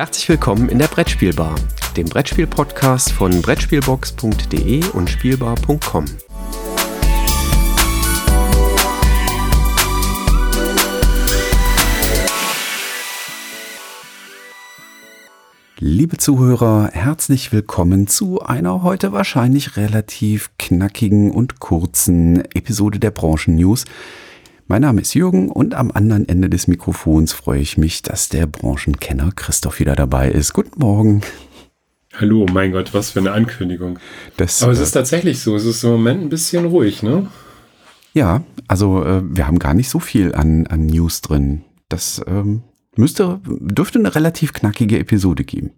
Herzlich willkommen in der Brettspielbar, dem Brettspiel-Podcast von Brettspielbox.de und Spielbar.com. Liebe Zuhörer, herzlich willkommen zu einer heute wahrscheinlich relativ knackigen und kurzen Episode der Branchen News. Mein Name ist Jürgen und am anderen Ende des Mikrofons freue ich mich, dass der Branchenkenner Christoph wieder dabei ist. Guten Morgen. Hallo, mein Gott, was für eine Ankündigung. Das, Aber es äh, ist tatsächlich so, es ist im Moment ein bisschen ruhig, ne? Ja, also äh, wir haben gar nicht so viel an, an News drin. Das ähm, Müsste, dürfte eine relativ knackige Episode geben.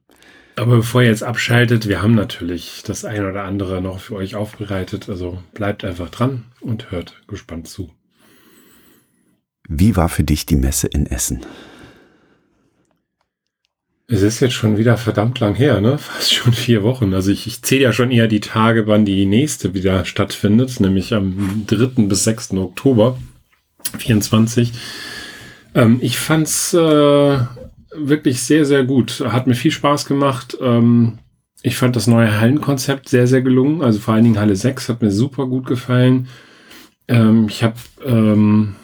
Aber bevor ihr jetzt abschaltet, wir haben natürlich das ein oder andere noch für euch aufbereitet. Also bleibt einfach dran und hört gespannt zu. Wie war für dich die Messe in Essen? Es ist jetzt schon wieder verdammt lang her, ne? Fast schon vier Wochen. Also ich, ich zähle ja schon eher die Tage, wann die nächste wieder stattfindet, nämlich am 3. bis 6. Oktober 24. Ähm, ich fand's äh, wirklich sehr, sehr gut. Hat mir viel Spaß gemacht. Ähm, ich fand das neue Hallenkonzept sehr, sehr gelungen. Also vor allen Dingen Halle 6 hat mir super gut gefallen. Ähm, ich habe ähm,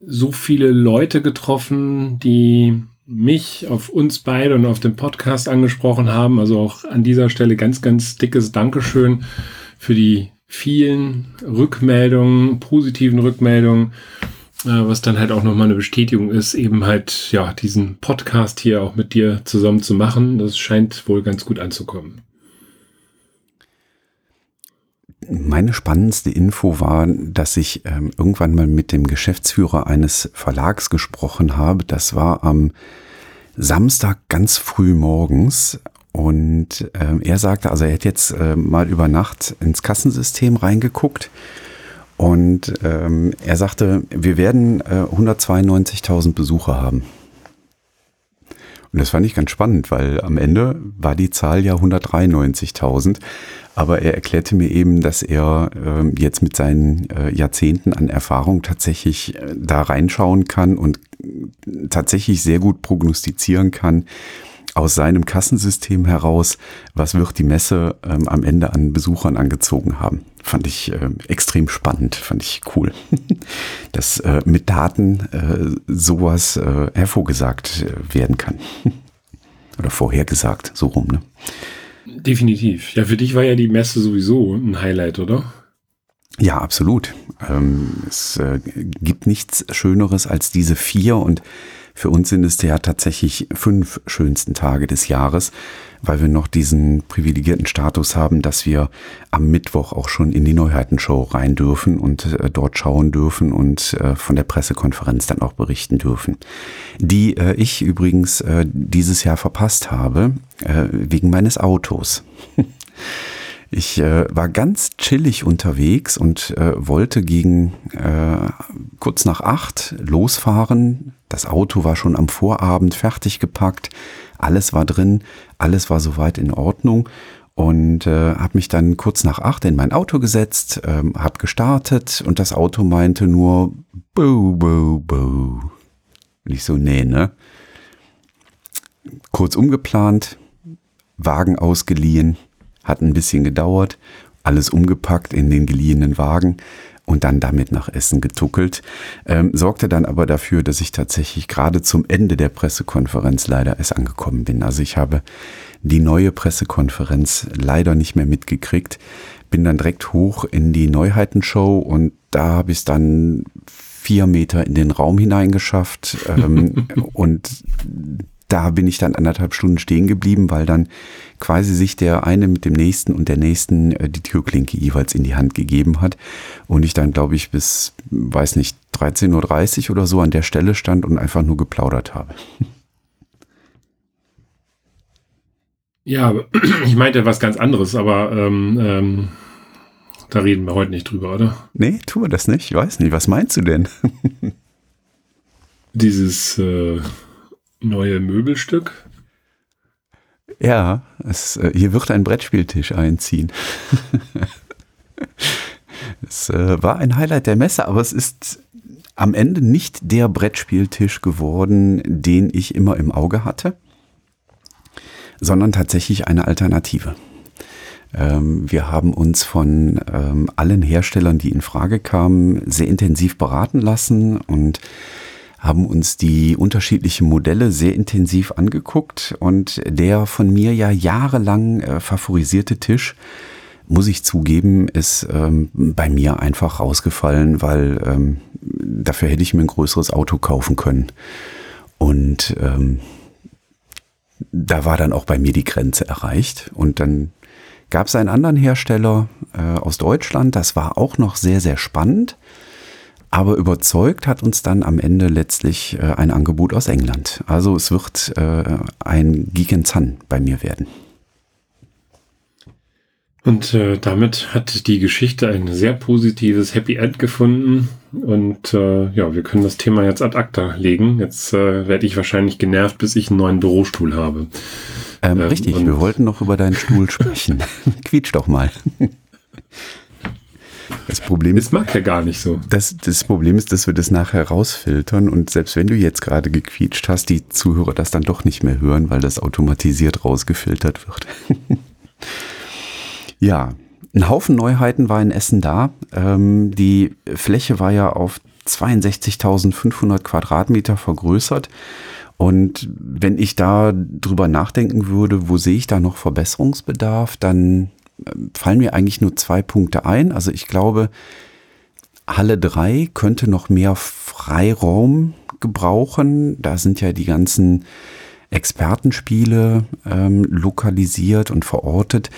so viele Leute getroffen, die mich auf uns beide und auf dem Podcast angesprochen haben. Also auch an dieser Stelle ganz, ganz dickes Dankeschön für die vielen Rückmeldungen, positiven Rückmeldungen. Äh, was dann halt auch nochmal eine Bestätigung ist, eben halt, ja, diesen Podcast hier auch mit dir zusammen zu machen. Das scheint wohl ganz gut anzukommen. Meine spannendste Info war, dass ich ähm, irgendwann mal mit dem Geschäftsführer eines Verlags gesprochen habe. Das war am Samstag ganz früh morgens. Und ähm, er sagte, also er hätte jetzt äh, mal über Nacht ins Kassensystem reingeguckt und ähm, er sagte, wir werden äh, 192.000 Besucher haben. Und das fand ich ganz spannend, weil am Ende war die Zahl ja 193.000. Aber er erklärte mir eben, dass er äh, jetzt mit seinen äh, Jahrzehnten an Erfahrung tatsächlich äh, da reinschauen kann und tatsächlich sehr gut prognostizieren kann, aus seinem Kassensystem heraus, was wird die Messe ähm, am Ende an Besuchern angezogen haben. Fand ich äh, extrem spannend, fand ich cool, dass äh, mit Daten äh, sowas äh, hervorgesagt äh, werden kann. Oder vorhergesagt, so rum. Ne? Definitiv. Ja, für dich war ja die Messe sowieso ein Highlight, oder? Ja, absolut. Ähm, es äh, gibt nichts Schöneres als diese vier und für uns sind es ja tatsächlich fünf schönsten Tage des Jahres, weil wir noch diesen privilegierten Status haben, dass wir am Mittwoch auch schon in die Neuheitenshow rein dürfen und äh, dort schauen dürfen und äh, von der Pressekonferenz dann auch berichten dürfen. Die äh, ich übrigens äh, dieses Jahr verpasst habe, äh, wegen meines Autos. Ich äh, war ganz chillig unterwegs und äh, wollte gegen äh, kurz nach acht losfahren. Das Auto war schon am Vorabend fertig gepackt. Alles war drin, alles war soweit in Ordnung und äh, habe mich dann kurz nach acht in mein Auto gesetzt, ähm, habe gestartet und das Auto meinte nur Boo, Boo, Boo. Und ich so, nee, ne? Kurz umgeplant, Wagen ausgeliehen, hat ein bisschen gedauert, alles umgepackt in den geliehenen Wagen und dann damit nach Essen getuckelt. Ähm, sorgte dann aber dafür, dass ich tatsächlich gerade zum Ende der Pressekonferenz leider erst angekommen bin. Also ich habe die neue Pressekonferenz leider nicht mehr mitgekriegt. Bin dann direkt hoch in die Neuheitenshow und da habe ich es dann vier Meter in den Raum hineingeschafft ähm, und da bin ich dann anderthalb Stunden stehen geblieben, weil dann quasi sich der eine mit dem nächsten und der nächsten äh, die Türklinke jeweils in die Hand gegeben hat. Und ich dann, glaube ich, bis, weiß nicht, 13.30 Uhr oder so an der Stelle stand und einfach nur geplaudert habe. Ja, ich meinte was ganz anderes, aber ähm, ähm, da reden wir heute nicht drüber, oder? Nee, tun wir das nicht. Ich weiß nicht. Was meinst du denn? Dieses äh, neue Möbelstück. Ja, es, äh, hier wird ein Brettspieltisch einziehen. es äh, war ein Highlight der Messe, aber es ist am Ende nicht der Brettspieltisch geworden, den ich immer im Auge hatte. sondern tatsächlich eine Alternative. Ähm, wir haben uns von ähm, allen Herstellern, die in Frage kamen, sehr intensiv beraten lassen und haben uns die unterschiedlichen Modelle sehr intensiv angeguckt und der von mir ja jahrelang äh, favorisierte Tisch, muss ich zugeben, ist ähm, bei mir einfach rausgefallen, weil ähm, dafür hätte ich mir ein größeres Auto kaufen können. Und ähm, da war dann auch bei mir die Grenze erreicht. Und dann gab es einen anderen Hersteller äh, aus Deutschland, das war auch noch sehr, sehr spannend. Aber überzeugt hat uns dann am Ende letztlich äh, ein Angebot aus England. Also es wird äh, ein Gigenzan bei mir werden. Und äh, damit hat die Geschichte ein sehr positives Happy End gefunden. Und äh, ja, wir können das Thema jetzt ad acta legen. Jetzt äh, werde ich wahrscheinlich genervt, bis ich einen neuen Bürostuhl habe. Ähm, ähm, richtig, wir wollten noch über deinen Stuhl sprechen. Quietsch doch mal. Das Problem ist, das mag ja gar nicht so. Das, das Problem ist, dass wir das nachher rausfiltern und selbst wenn du jetzt gerade gequietscht hast, die Zuhörer das dann doch nicht mehr hören, weil das automatisiert rausgefiltert wird. ja, ein Haufen Neuheiten war in Essen da. Ähm, die Fläche war ja auf 62.500 Quadratmeter vergrößert. Und wenn ich da drüber nachdenken würde, wo sehe ich da noch Verbesserungsbedarf, dann fallen mir eigentlich nur zwei Punkte ein. Also ich glaube, Halle 3 könnte noch mehr Freiraum gebrauchen. Da sind ja die ganzen Expertenspiele ähm, lokalisiert und verortet.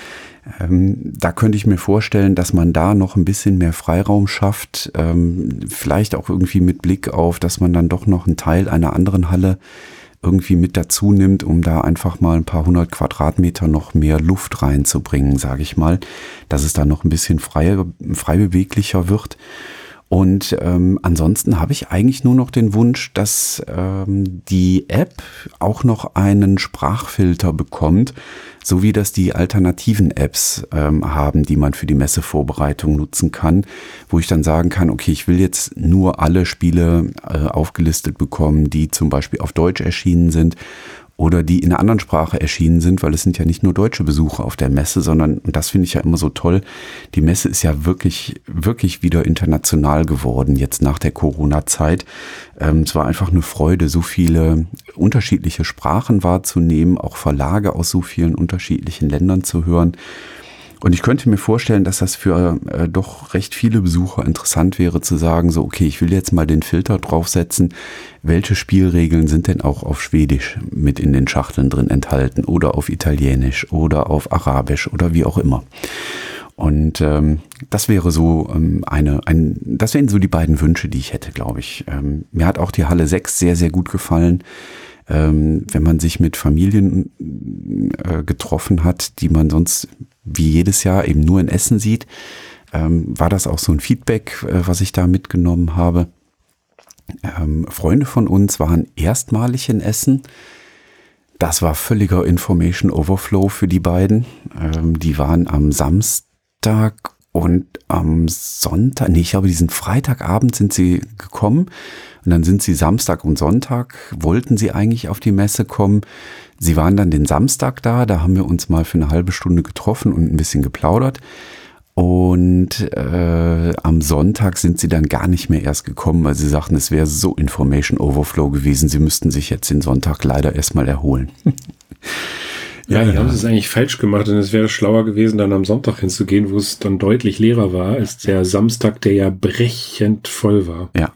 Ähm, da könnte ich mir vorstellen, dass man da noch ein bisschen mehr Freiraum schafft. Ähm, vielleicht auch irgendwie mit Blick auf, dass man dann doch noch einen Teil einer anderen Halle irgendwie mit dazu nimmt, um da einfach mal ein paar hundert Quadratmeter noch mehr Luft reinzubringen, sage ich mal, dass es da noch ein bisschen freier, frei beweglicher wird. Und ähm, ansonsten habe ich eigentlich nur noch den Wunsch, dass ähm, die App auch noch einen Sprachfilter bekommt, so wie das die alternativen Apps ähm, haben, die man für die Messevorbereitung nutzen kann, wo ich dann sagen kann, okay, ich will jetzt nur alle Spiele äh, aufgelistet bekommen, die zum Beispiel auf Deutsch erschienen sind oder die in einer anderen Sprache erschienen sind, weil es sind ja nicht nur deutsche Besucher auf der Messe, sondern, und das finde ich ja immer so toll, die Messe ist ja wirklich, wirklich wieder international geworden, jetzt nach der Corona-Zeit. Ähm, es war einfach eine Freude, so viele unterschiedliche Sprachen wahrzunehmen, auch Verlage aus so vielen unterschiedlichen Ländern zu hören. Und ich könnte mir vorstellen, dass das für äh, doch recht viele Besucher interessant wäre zu sagen, so, okay, ich will jetzt mal den Filter draufsetzen. Welche Spielregeln sind denn auch auf Schwedisch mit in den Schachteln drin enthalten oder auf Italienisch oder auf Arabisch oder wie auch immer. Und ähm, das wäre so ähm, eine, ein, das wären so die beiden Wünsche, die ich hätte, glaube ich. Ähm, mir hat auch die Halle 6 sehr, sehr gut gefallen. Ähm, wenn man sich mit Familien äh, getroffen hat, die man sonst wie jedes Jahr eben nur in Essen sieht, ähm, war das auch so ein Feedback, äh, was ich da mitgenommen habe. Ähm, Freunde von uns waren erstmalig in Essen. Das war völliger Information Overflow für die beiden. Ähm, die waren am Samstag und am Sonntag, nee, ich glaube, diesen Freitagabend sind sie gekommen und dann sind sie Samstag und Sonntag, wollten sie eigentlich auf die Messe kommen. Sie waren dann den Samstag da, da haben wir uns mal für eine halbe Stunde getroffen und ein bisschen geplaudert. Und äh, am Sonntag sind sie dann gar nicht mehr erst gekommen, weil sie sagten, es wäre so Information Overflow gewesen. Sie müssten sich jetzt den Sonntag leider erstmal erholen. ja, die ja. haben es eigentlich falsch gemacht, denn es wäre schlauer gewesen, dann am Sonntag hinzugehen, wo es dann deutlich leerer war, als der Samstag, der ja brechend voll war. Ja.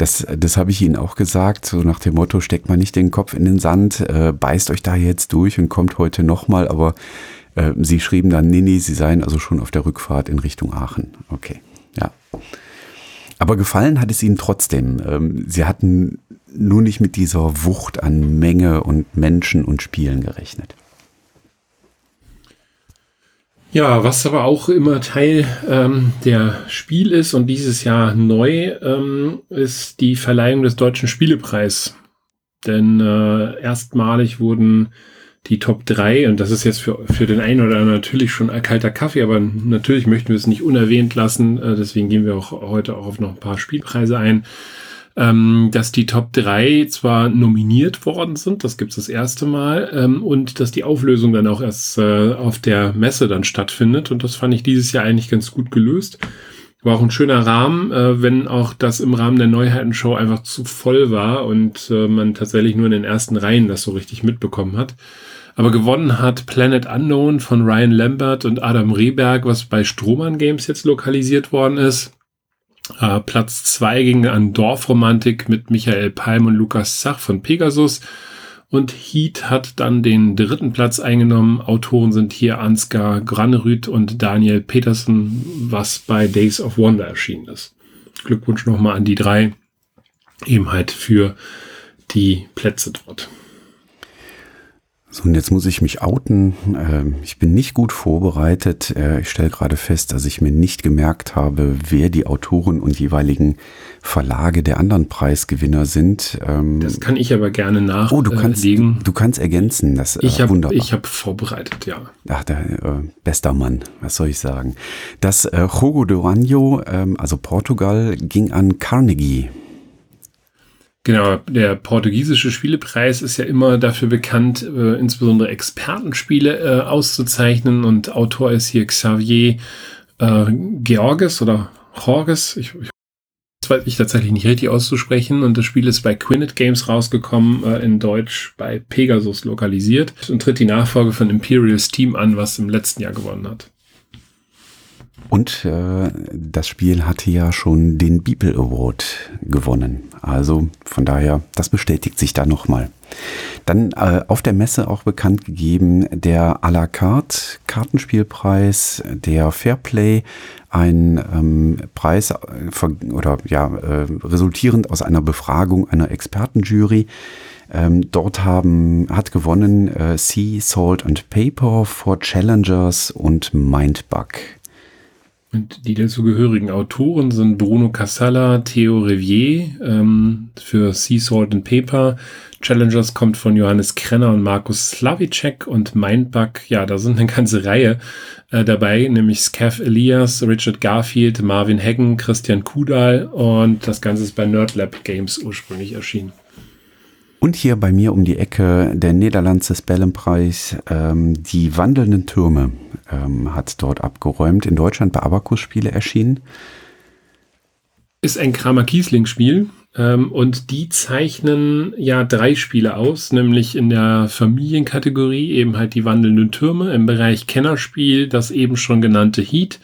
Das, das habe ich Ihnen auch gesagt, so nach dem Motto, steckt mal nicht den Kopf in den Sand, äh, beißt euch da jetzt durch und kommt heute nochmal, aber äh, Sie schrieben dann, nee, nee, Sie seien also schon auf der Rückfahrt in Richtung Aachen. Okay, ja. Aber gefallen hat es Ihnen trotzdem. Ähm, Sie hatten nur nicht mit dieser Wucht an Menge und Menschen und Spielen gerechnet. Ja, was aber auch immer Teil ähm, der Spiel ist und dieses Jahr neu, ähm, ist die Verleihung des Deutschen Spielepreis. Denn äh, erstmalig wurden die Top 3, und das ist jetzt für, für den einen oder anderen natürlich schon ein kalter Kaffee, aber natürlich möchten wir es nicht unerwähnt lassen, äh, deswegen gehen wir auch heute auch auf noch ein paar Spielpreise ein. Ähm, dass die Top 3 zwar nominiert worden sind, das gibt es das erste Mal, ähm, und dass die Auflösung dann auch erst äh, auf der Messe dann stattfindet. Und das fand ich dieses Jahr eigentlich ganz gut gelöst. War auch ein schöner Rahmen, äh, wenn auch das im Rahmen der Neuheitenshow einfach zu voll war und äh, man tatsächlich nur in den ersten Reihen das so richtig mitbekommen hat. Aber gewonnen hat Planet Unknown von Ryan Lambert und Adam Rehberg, was bei Strohmann Games jetzt lokalisiert worden ist. Äh, Platz zwei ging an Dorfromantik mit Michael Palm und Lukas Zach von Pegasus. Und Heat hat dann den dritten Platz eingenommen. Autoren sind hier Ansgar Granerüth und Daniel Petersen, was bei Days of Wonder erschienen ist. Glückwunsch nochmal an die drei, eben halt für die Plätze dort. So, und jetzt muss ich mich outen. Ähm, ich bin nicht gut vorbereitet. Äh, ich stelle gerade fest, dass ich mir nicht gemerkt habe, wer die Autoren und jeweiligen Verlage der anderen Preisgewinner sind. Ähm, das kann ich aber gerne nachlegen. Oh, du kannst, du kannst ergänzen. Das äh, ich habe ich habe vorbereitet, ja. Ach, der äh, bester Mann. Was soll ich sagen? Das äh, Jogo do Ranho, ähm, also Portugal, ging an Carnegie. Genau, der portugiesische Spielepreis ist ja immer dafür bekannt, äh, insbesondere Expertenspiele äh, auszuzeichnen und Autor ist hier Xavier äh, Georges oder Jorges. Ich, ich das weiß ich tatsächlich nicht richtig auszusprechen und das Spiel ist bei Quinnet Games rausgekommen, äh, in Deutsch bei Pegasus lokalisiert und tritt die Nachfolge von Imperial Steam an, was im letzten Jahr gewonnen hat. Und äh, das Spiel hatte ja schon den Beeple Award gewonnen. Also von daher, das bestätigt sich da nochmal. Dann äh, auf der Messe auch bekannt gegeben der à la carte Kartenspielpreis, der Fairplay, ein ähm, Preis äh, oder ja, äh, resultierend aus einer Befragung einer Expertenjury. Ähm, dort haben, hat gewonnen äh, Sea, Salt and Paper for Challengers und Mindbug. Und die dazugehörigen Autoren sind Bruno Casalla, Theo Rivier ähm, für Sea Salt and Paper. Challengers kommt von Johannes Krenner und Markus Slavicek und Mindbug, ja, da sind eine ganze Reihe äh, dabei, nämlich Scav Elias, Richard Garfield, Marvin Heggen, Christian Kudal und das Ganze ist bei Nerdlab Games ursprünglich erschienen. Und hier bei mir um die Ecke der Niederlandse Spellenpreis, ähm, die wandelnden Türme ähm, hat dort abgeräumt, in Deutschland bei Abacus-Spiele erschienen. Ist ein Kramer-Kiesling-Spiel ähm, und die zeichnen ja drei Spiele aus, nämlich in der Familienkategorie eben halt die wandelnden Türme, im Bereich Kennerspiel das eben schon genannte Heat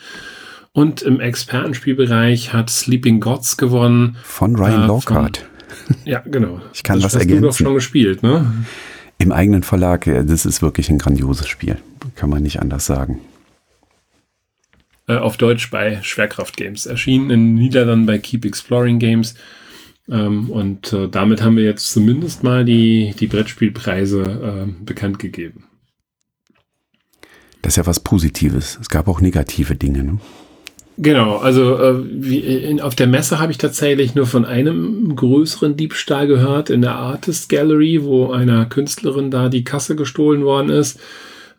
und im Expertenspielbereich hat Sleeping Gods gewonnen. Von Ryan äh, Lockhart. Ja, genau. Ich kann das was ergänzen. Du doch schon gespielt, ne? Im eigenen Verlag, das ist wirklich ein grandioses Spiel. Kann man nicht anders sagen. Äh, auf Deutsch bei Schwerkraft Games. Erschienen in Niederlanden bei Keep Exploring Games. Ähm, und äh, damit haben wir jetzt zumindest mal die, die Brettspielpreise äh, bekannt gegeben. Das ist ja was Positives. Es gab auch negative Dinge, ne? Genau, also äh, wie in, auf der Messe habe ich tatsächlich nur von einem größeren Diebstahl gehört in der Artist Gallery, wo einer Künstlerin da die Kasse gestohlen worden ist.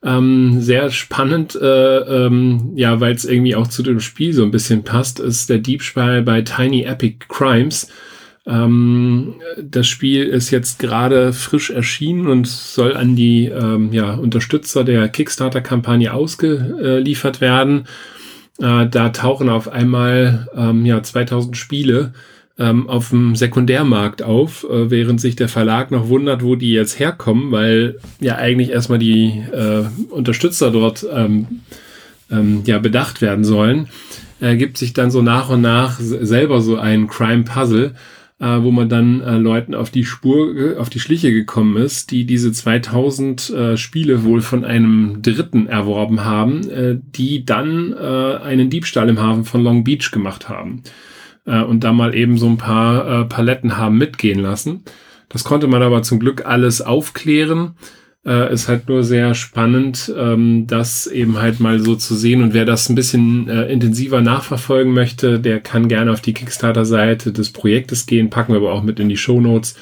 Ähm, sehr spannend, äh, ähm, ja, weil es irgendwie auch zu dem Spiel so ein bisschen passt, ist der Diebstahl bei Tiny Epic Crimes. Ähm, das Spiel ist jetzt gerade frisch erschienen und soll an die ähm, ja, Unterstützer der Kickstarter-Kampagne ausgeliefert werden. Äh, da tauchen auf einmal ähm, ja 2000 Spiele ähm, auf dem Sekundärmarkt auf, äh, während sich der Verlag noch wundert, wo die jetzt herkommen, weil ja eigentlich erstmal die äh, Unterstützer dort ähm, ähm, ja bedacht werden sollen. Ergibt sich dann so nach und nach selber so ein Crime Puzzle äh, wo man dann äh, Leuten auf die Spur, auf die Schliche gekommen ist, die diese 2000 äh, Spiele wohl von einem Dritten erworben haben, äh, die dann äh, einen Diebstahl im Hafen von Long Beach gemacht haben äh, und da mal eben so ein paar äh, Paletten haben mitgehen lassen. Das konnte man aber zum Glück alles aufklären äh, ist halt nur sehr spannend, ähm, das eben halt mal so zu sehen. Und wer das ein bisschen äh, intensiver nachverfolgen möchte, der kann gerne auf die Kickstarter-Seite des Projektes gehen, packen wir aber auch mit in die Show Notes.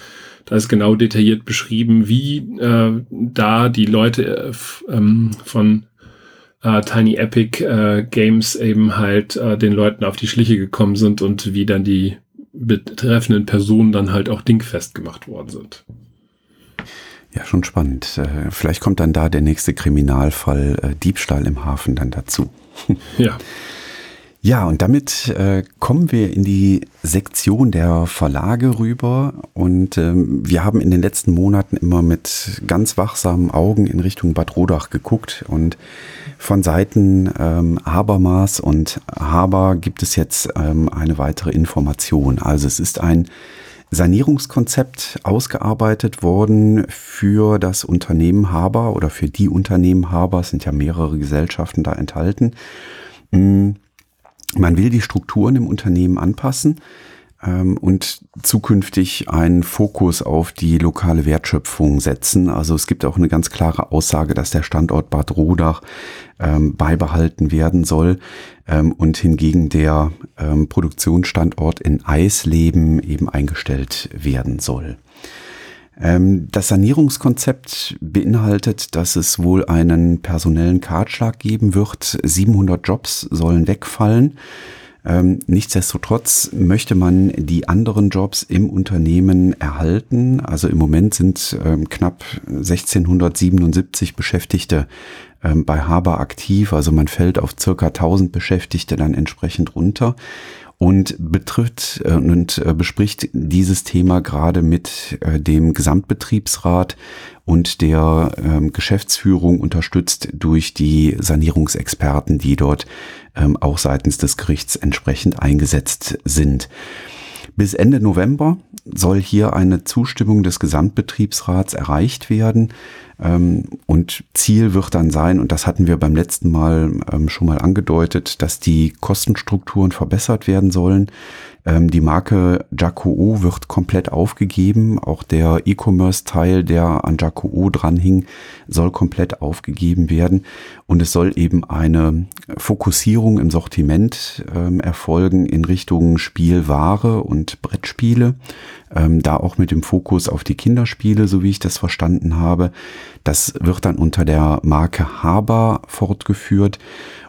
Da ist genau detailliert beschrieben, wie äh, da die Leute äh, ähm, von äh, Tiny Epic äh, Games eben halt äh, den Leuten auf die Schliche gekommen sind und wie dann die betreffenden Personen dann halt auch dingfest gemacht worden sind. Ja, schon spannend. Äh, vielleicht kommt dann da der nächste Kriminalfall äh, Diebstahl im Hafen dann dazu. Ja. Ja, und damit äh, kommen wir in die Sektion der Verlage rüber. Und ähm, wir haben in den letzten Monaten immer mit ganz wachsamen Augen in Richtung Bad Rodach geguckt. Und von Seiten ähm, Habermas und Haber gibt es jetzt ähm, eine weitere Information. Also es ist ein Sanierungskonzept ausgearbeitet worden für das Unternehmen Haber oder für die Unternehmen Haber. Es sind ja mehrere Gesellschaften da enthalten. Hm, man will die Strukturen im Unternehmen anpassen und zukünftig einen Fokus auf die lokale Wertschöpfung setzen. Also es gibt auch eine ganz klare Aussage, dass der Standort Bad Rodach ähm, beibehalten werden soll ähm, und hingegen der ähm, Produktionsstandort in Eisleben eben eingestellt werden soll. Ähm, das Sanierungskonzept beinhaltet, dass es wohl einen personellen Kahlschlag geben wird. 700 Jobs sollen wegfallen. Ähm, nichtsdestotrotz möchte man die anderen Jobs im Unternehmen erhalten. Also im Moment sind ähm, knapp 1677 Beschäftigte ähm, bei Haber aktiv. Also man fällt auf circa 1000 Beschäftigte dann entsprechend runter und betrifft äh, und äh, bespricht dieses Thema gerade mit äh, dem Gesamtbetriebsrat und der ähm, Geschäftsführung unterstützt durch die Sanierungsexperten, die dort ähm, auch seitens des Gerichts entsprechend eingesetzt sind. Bis Ende November soll hier eine Zustimmung des Gesamtbetriebsrats erreicht werden. Ähm, und Ziel wird dann sein, und das hatten wir beim letzten Mal ähm, schon mal angedeutet, dass die Kostenstrukturen verbessert werden sollen. Ähm, die Marke Jaco wird komplett aufgegeben. Auch der E-Commerce-Teil, der an Jaco dranhing, soll komplett aufgegeben werden. Und es soll eben eine Fokussierung im Sortiment erfolgen in Richtung Spielware und Brettspiele ähm, da auch mit dem Fokus auf die Kinderspiele, so wie ich das verstanden habe. Das wird dann unter der Marke Haber fortgeführt.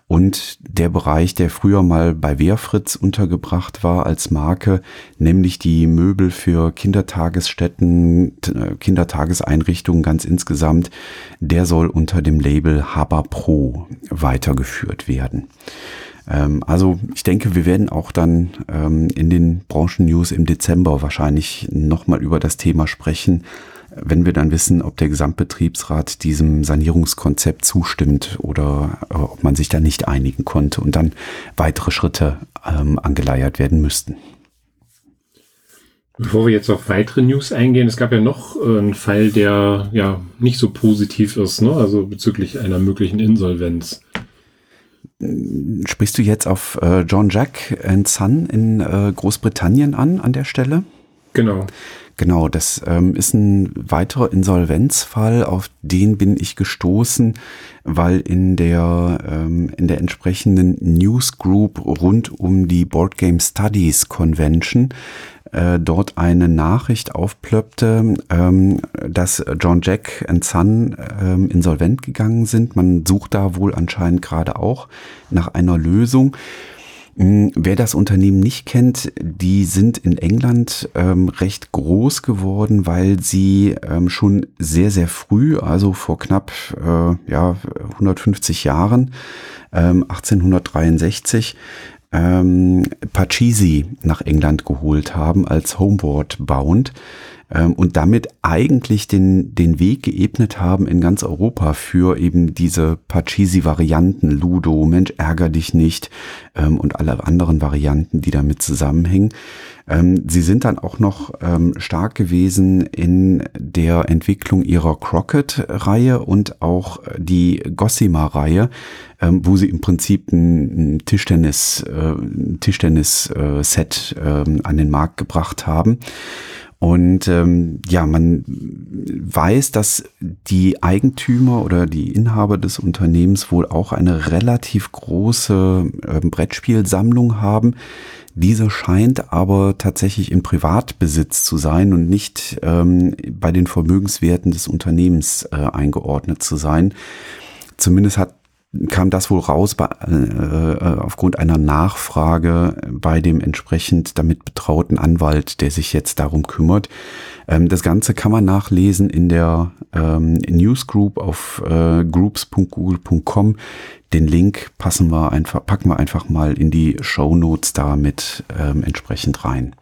Und der Bereich, der früher mal bei Wehrfritz untergebracht war als Marke, nämlich die Möbel für Kindertagesstätten, äh, Kindertageseinrichtungen ganz insgesamt, der soll unter dem Label Haber Pro weitergeführt werden. Ähm, also ich denke, wir werden auch dann ähm, in den Branchen-News im Dezember wahrscheinlich nochmal über das Thema sprechen, wenn wir dann wissen, ob der Gesamtbetriebsrat diesem Sanierungskonzept zustimmt oder äh, ob man sich da nicht einigen konnte und dann weitere Schritte ähm, angeleiert werden müssten. Bevor wir jetzt auf weitere News eingehen, es gab ja noch äh, einen Fall, der ja nicht so positiv ist, ne? also bezüglich einer möglichen Insolvenz. Sprichst du jetzt auf äh, John Jack and Son in äh, Großbritannien an, an der Stelle? Genau. Genau, das ähm, ist ein weiterer Insolvenzfall, auf den bin ich gestoßen, weil in der, ähm, in der entsprechenden Newsgroup rund um die Board Game Studies Convention äh, dort eine Nachricht aufplöppte, ähm, dass John Jack and Son ähm, insolvent gegangen sind. Man sucht da wohl anscheinend gerade auch nach einer Lösung. Hm, wer das Unternehmen nicht kennt, die sind in England ähm, recht groß geworden, weil sie ähm, schon sehr, sehr früh, also vor knapp äh, ja, 150 Jahren, ähm, 1863, ähm, Pachisi nach England geholt haben als Homeboard Bound ähm, und damit eigentlich den, den Weg geebnet haben in ganz Europa für eben diese Pachisi-Varianten, Ludo, Mensch, ärger dich nicht ähm, und alle anderen Varianten, die damit zusammenhängen. Ähm, sie sind dann auch noch ähm, stark gewesen in der Entwicklung ihrer Crockett-Reihe und auch die Gossamer-Reihe, ähm, wo sie im Prinzip ein Tischtennis, äh, Tischtennis-Set äh, an den Markt gebracht haben. Und ähm, ja, man weiß, dass die Eigentümer oder die Inhaber des Unternehmens wohl auch eine relativ große äh, Brettspielsammlung haben. Diese scheint aber tatsächlich in Privatbesitz zu sein und nicht ähm, bei den Vermögenswerten des Unternehmens äh, eingeordnet zu sein. Zumindest hat kam das wohl raus bei, äh, aufgrund einer Nachfrage bei dem entsprechend damit betrauten Anwalt, der sich jetzt darum kümmert. Ähm, das Ganze kann man nachlesen in der ähm, Newsgroup auf äh, groups.google.com. Den Link passen wir einfach, packen wir einfach mal in die Show Notes da mit ähm, entsprechend rein.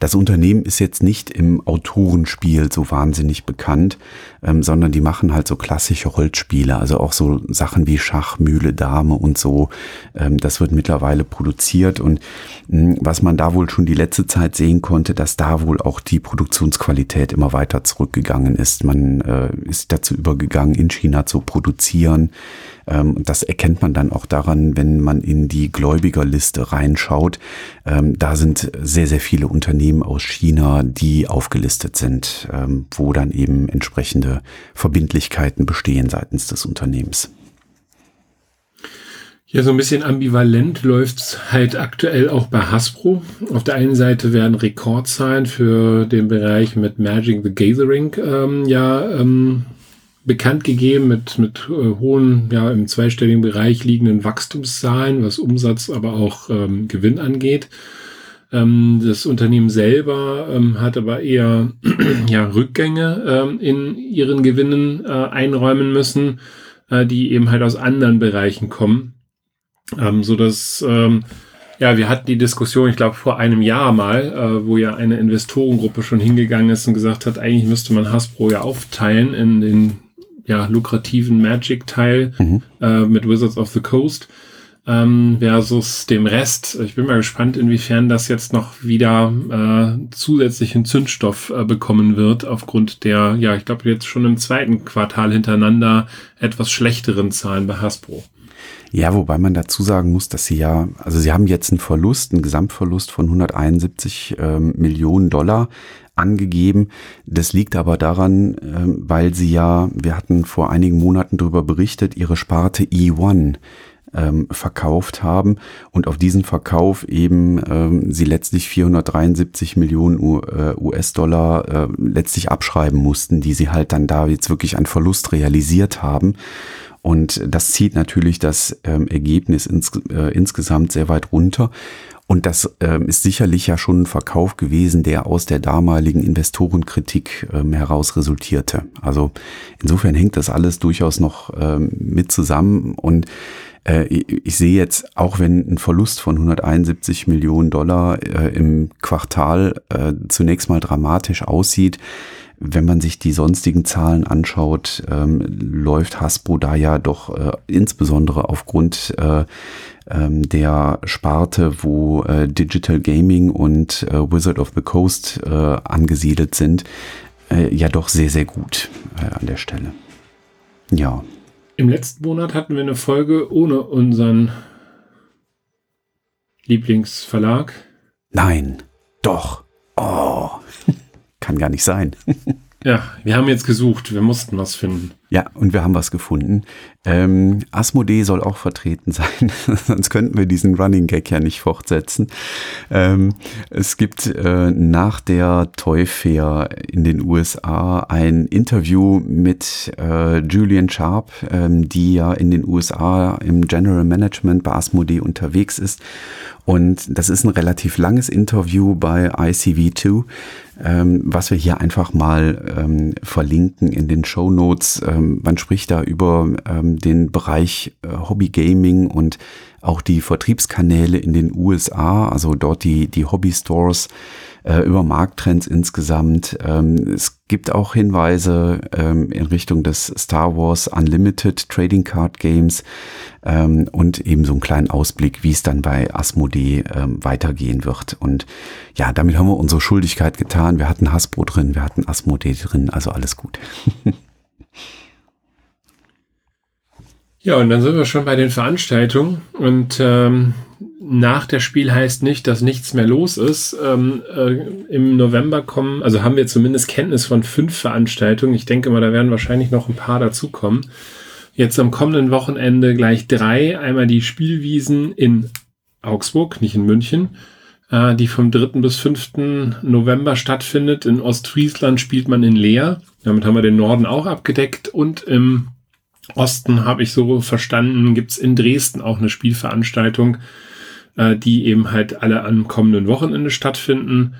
Das Unternehmen ist jetzt nicht im Autorenspiel so wahnsinnig bekannt, ähm, sondern die machen halt so klassische Holzspiele, also auch so Sachen wie Schach, Mühle, Dame und so. Ähm, das wird mittlerweile produziert und mh, was man da wohl schon die letzte Zeit sehen konnte, dass da wohl auch die Produktionsqualität immer weiter zurückgegangen ist. Man äh, ist dazu übergegangen, in China zu produzieren. Ähm, das erkennt man dann auch daran, wenn man in die Gläubigerliste reinschaut. Ähm, da sind sehr, sehr viele Unternehmen aus China, die aufgelistet sind, ähm, wo dann eben entsprechende Verbindlichkeiten bestehen seitens des Unternehmens. Ja, so ein bisschen ambivalent läuft's halt aktuell auch bei Hasbro. Auf der einen Seite werden Rekordzahlen für den Bereich mit Magic the Gathering ähm, ja ähm, bekannt gegeben mit, mit äh, hohen, ja, im zweistelligen Bereich liegenden Wachstumszahlen, was Umsatz, aber auch ähm, Gewinn angeht. Ähm, das Unternehmen selber ähm, hat aber eher ja, Rückgänge ähm, in ihren Gewinnen äh, einräumen müssen, äh, die eben halt aus anderen Bereichen kommen. Ähm, so dass ähm, ja, wir hatten die Diskussion, ich glaube, vor einem Jahr mal, äh, wo ja eine Investorengruppe schon hingegangen ist und gesagt hat, eigentlich müsste man Hasbro ja aufteilen in den ja, lukrativen Magic-Teil mhm. äh, mit Wizards of the Coast ähm, versus dem Rest. Ich bin mal gespannt, inwiefern das jetzt noch wieder äh, zusätzlichen Zündstoff äh, bekommen wird, aufgrund der, ja, ich glaube, jetzt schon im zweiten Quartal hintereinander etwas schlechteren Zahlen bei Hasbro. Ja, wobei man dazu sagen muss, dass sie ja, also sie haben jetzt einen Verlust, einen Gesamtverlust von 171 ähm, Millionen Dollar angegeben. Das liegt aber daran, ähm, weil sie ja, wir hatten vor einigen Monaten darüber berichtet, ihre Sparte E1 ähm, verkauft haben und auf diesen Verkauf eben ähm, sie letztlich 473 Millionen US-Dollar äh, letztlich abschreiben mussten, die sie halt dann da jetzt wirklich an Verlust realisiert haben. Und das zieht natürlich das ähm, Ergebnis ins, äh, insgesamt sehr weit runter. Und das ähm, ist sicherlich ja schon ein Verkauf gewesen, der aus der damaligen Investorenkritik ähm, heraus resultierte. Also insofern hängt das alles durchaus noch ähm, mit zusammen. Und äh, ich sehe jetzt, auch wenn ein Verlust von 171 Millionen Dollar äh, im Quartal äh, zunächst mal dramatisch aussieht, wenn man sich die sonstigen Zahlen anschaut, ähm, läuft Hasbro da ja doch äh, insbesondere aufgrund äh, ähm, der Sparte, wo äh, Digital Gaming und äh, Wizard of the Coast äh, angesiedelt sind, äh, ja doch sehr, sehr gut äh, an der Stelle. Ja. Im letzten Monat hatten wir eine Folge ohne unseren Lieblingsverlag. Nein, doch. Oh, kann gar nicht sein. ja, wir haben jetzt gesucht, wir mussten was finden. Ja, und wir haben was gefunden. Ähm, Asmodee soll auch vertreten sein, sonst könnten wir diesen Running Gag ja nicht fortsetzen. Ähm, es gibt äh, nach der Toy Fair in den USA ein Interview mit äh, Julian Sharp, ähm, die ja in den USA im General Management bei Asmodee unterwegs ist. Und das ist ein relativ langes Interview bei ICV2, ähm, was wir hier einfach mal ähm, verlinken in den Show Notes ähm, man spricht da über ähm, den Bereich äh, Hobby Gaming und auch die Vertriebskanäle in den USA, also dort die, die Hobby Stores, äh, über Markttrends insgesamt. Ähm, es gibt auch Hinweise ähm, in Richtung des Star Wars Unlimited Trading Card Games ähm, und eben so einen kleinen Ausblick, wie es dann bei Asmodee ähm, weitergehen wird. Und ja, damit haben wir unsere Schuldigkeit getan. Wir hatten Hasbro drin, wir hatten Asmodee drin, also alles gut. Ja, und dann sind wir schon bei den Veranstaltungen. Und ähm, nach der Spiel heißt nicht, dass nichts mehr los ist. Ähm, äh, Im November kommen, also haben wir zumindest Kenntnis von fünf Veranstaltungen. Ich denke mal, da werden wahrscheinlich noch ein paar dazukommen. Jetzt am kommenden Wochenende gleich drei. Einmal die Spielwiesen in Augsburg, nicht in München, äh, die vom 3. bis 5. November stattfindet. In Ostfriesland spielt man in Leer. Damit haben wir den Norden auch abgedeckt. Und im Osten, habe ich so verstanden, gibt's in Dresden auch eine Spielveranstaltung, äh, die eben halt alle am kommenden Wochenende stattfinden.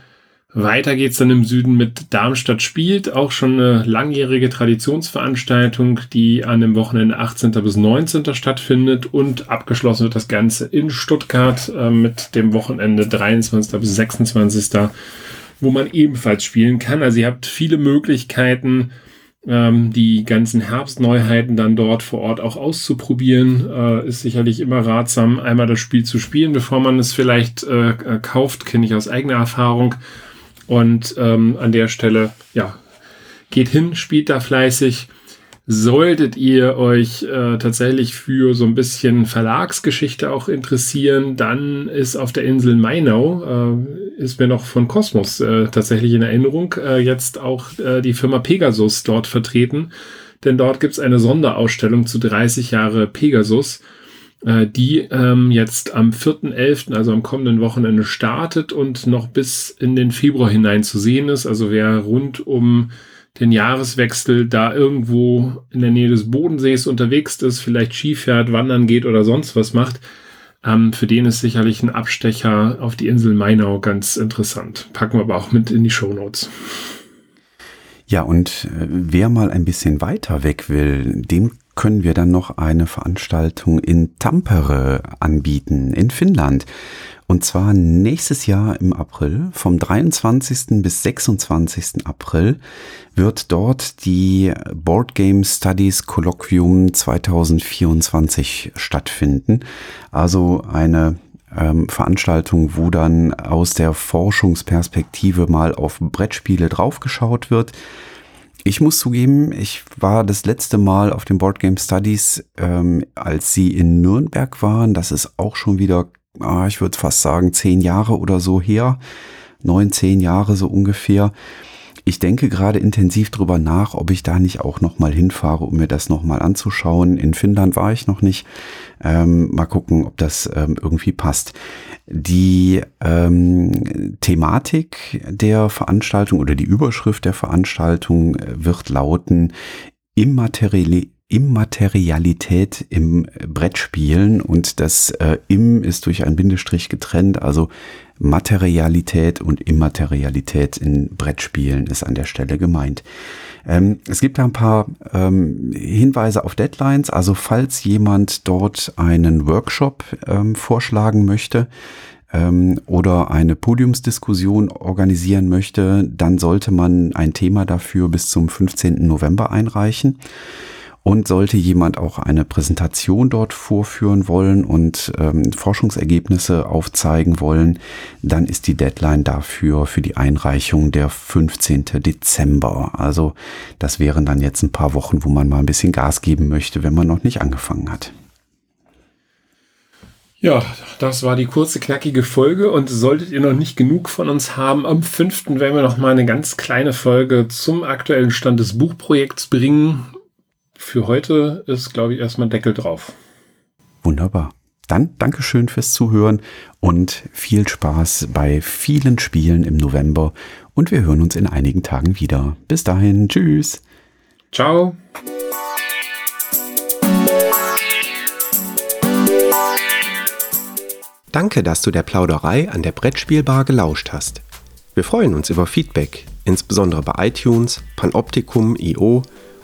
Weiter geht's dann im Süden mit Darmstadt spielt, auch schon eine langjährige Traditionsveranstaltung, die an dem Wochenende 18. bis 19. stattfindet und abgeschlossen wird das Ganze in Stuttgart äh, mit dem Wochenende 23. bis 26. wo man ebenfalls spielen kann. Also ihr habt viele Möglichkeiten, ähm, die ganzen Herbstneuheiten dann dort vor Ort auch auszuprobieren. Äh, ist sicherlich immer ratsam, einmal das Spiel zu spielen, bevor man es vielleicht äh, kauft, kenne ich aus eigener Erfahrung. Und ähm, an der Stelle, ja, geht hin, spielt da fleißig. Solltet ihr euch äh, tatsächlich für so ein bisschen Verlagsgeschichte auch interessieren, dann ist auf der Insel Mainau, äh, ist mir noch von Kosmos äh, tatsächlich in Erinnerung, äh, jetzt auch äh, die Firma Pegasus dort vertreten. Denn dort gibt's eine Sonderausstellung zu 30 Jahre Pegasus äh, die ähm, jetzt am 4.11., also am kommenden Wochenende startet und noch bis in den Februar hinein zu sehen ist. Also wer rund um den Jahreswechsel da irgendwo in der Nähe des Bodensees unterwegs ist, vielleicht Ski fährt, wandern geht oder sonst was macht, ähm, für den ist sicherlich ein Abstecher auf die Insel Mainau ganz interessant. Packen wir aber auch mit in die Show Notes. Ja, und äh, wer mal ein bisschen weiter weg will, dem können wir dann noch eine Veranstaltung in Tampere anbieten, in Finnland. Und zwar nächstes Jahr im April, vom 23. bis 26. April, wird dort die Board Game Studies Colloquium 2024 stattfinden. Also eine ähm, Veranstaltung, wo dann aus der Forschungsperspektive mal auf Brettspiele draufgeschaut wird. Ich muss zugeben, ich war das letzte Mal auf den Board Game Studies, ähm, als sie in Nürnberg waren. Das ist auch schon wieder, ah, ich würde fast sagen, zehn Jahre oder so her. Neun, zehn Jahre so ungefähr. Ich denke gerade intensiv drüber nach, ob ich da nicht auch noch mal hinfahre, um mir das noch mal anzuschauen. In Finnland war ich noch nicht. Ähm, mal gucken, ob das ähm, irgendwie passt. Die ähm, Thematik der Veranstaltung oder die Überschrift der Veranstaltung wird lauten Immaterielle Immaterialität im Brettspielen und das äh, Im ist durch einen Bindestrich getrennt, also Materialität und Immaterialität in Brettspielen ist an der Stelle gemeint. Ähm, es gibt ein paar ähm, Hinweise auf Deadlines, also falls jemand dort einen Workshop ähm, vorschlagen möchte, ähm, oder eine Podiumsdiskussion organisieren möchte, dann sollte man ein Thema dafür bis zum 15. November einreichen. Und sollte jemand auch eine Präsentation dort vorführen wollen und ähm, Forschungsergebnisse aufzeigen wollen, dann ist die Deadline dafür für die Einreichung der 15. Dezember. Also das wären dann jetzt ein paar Wochen, wo man mal ein bisschen Gas geben möchte, wenn man noch nicht angefangen hat. Ja, das war die kurze, knackige Folge und solltet ihr noch nicht genug von uns haben, am 5. werden wir noch mal eine ganz kleine Folge zum aktuellen Stand des Buchprojekts bringen. Für heute ist, glaube ich, erstmal Deckel drauf. Wunderbar. Dann Dankeschön fürs Zuhören und viel Spaß bei vielen Spielen im November und wir hören uns in einigen Tagen wieder. Bis dahin, tschüss. Ciao. Danke, dass du der Plauderei an der Brettspielbar gelauscht hast. Wir freuen uns über Feedback, insbesondere bei iTunes, Panoptikum, IO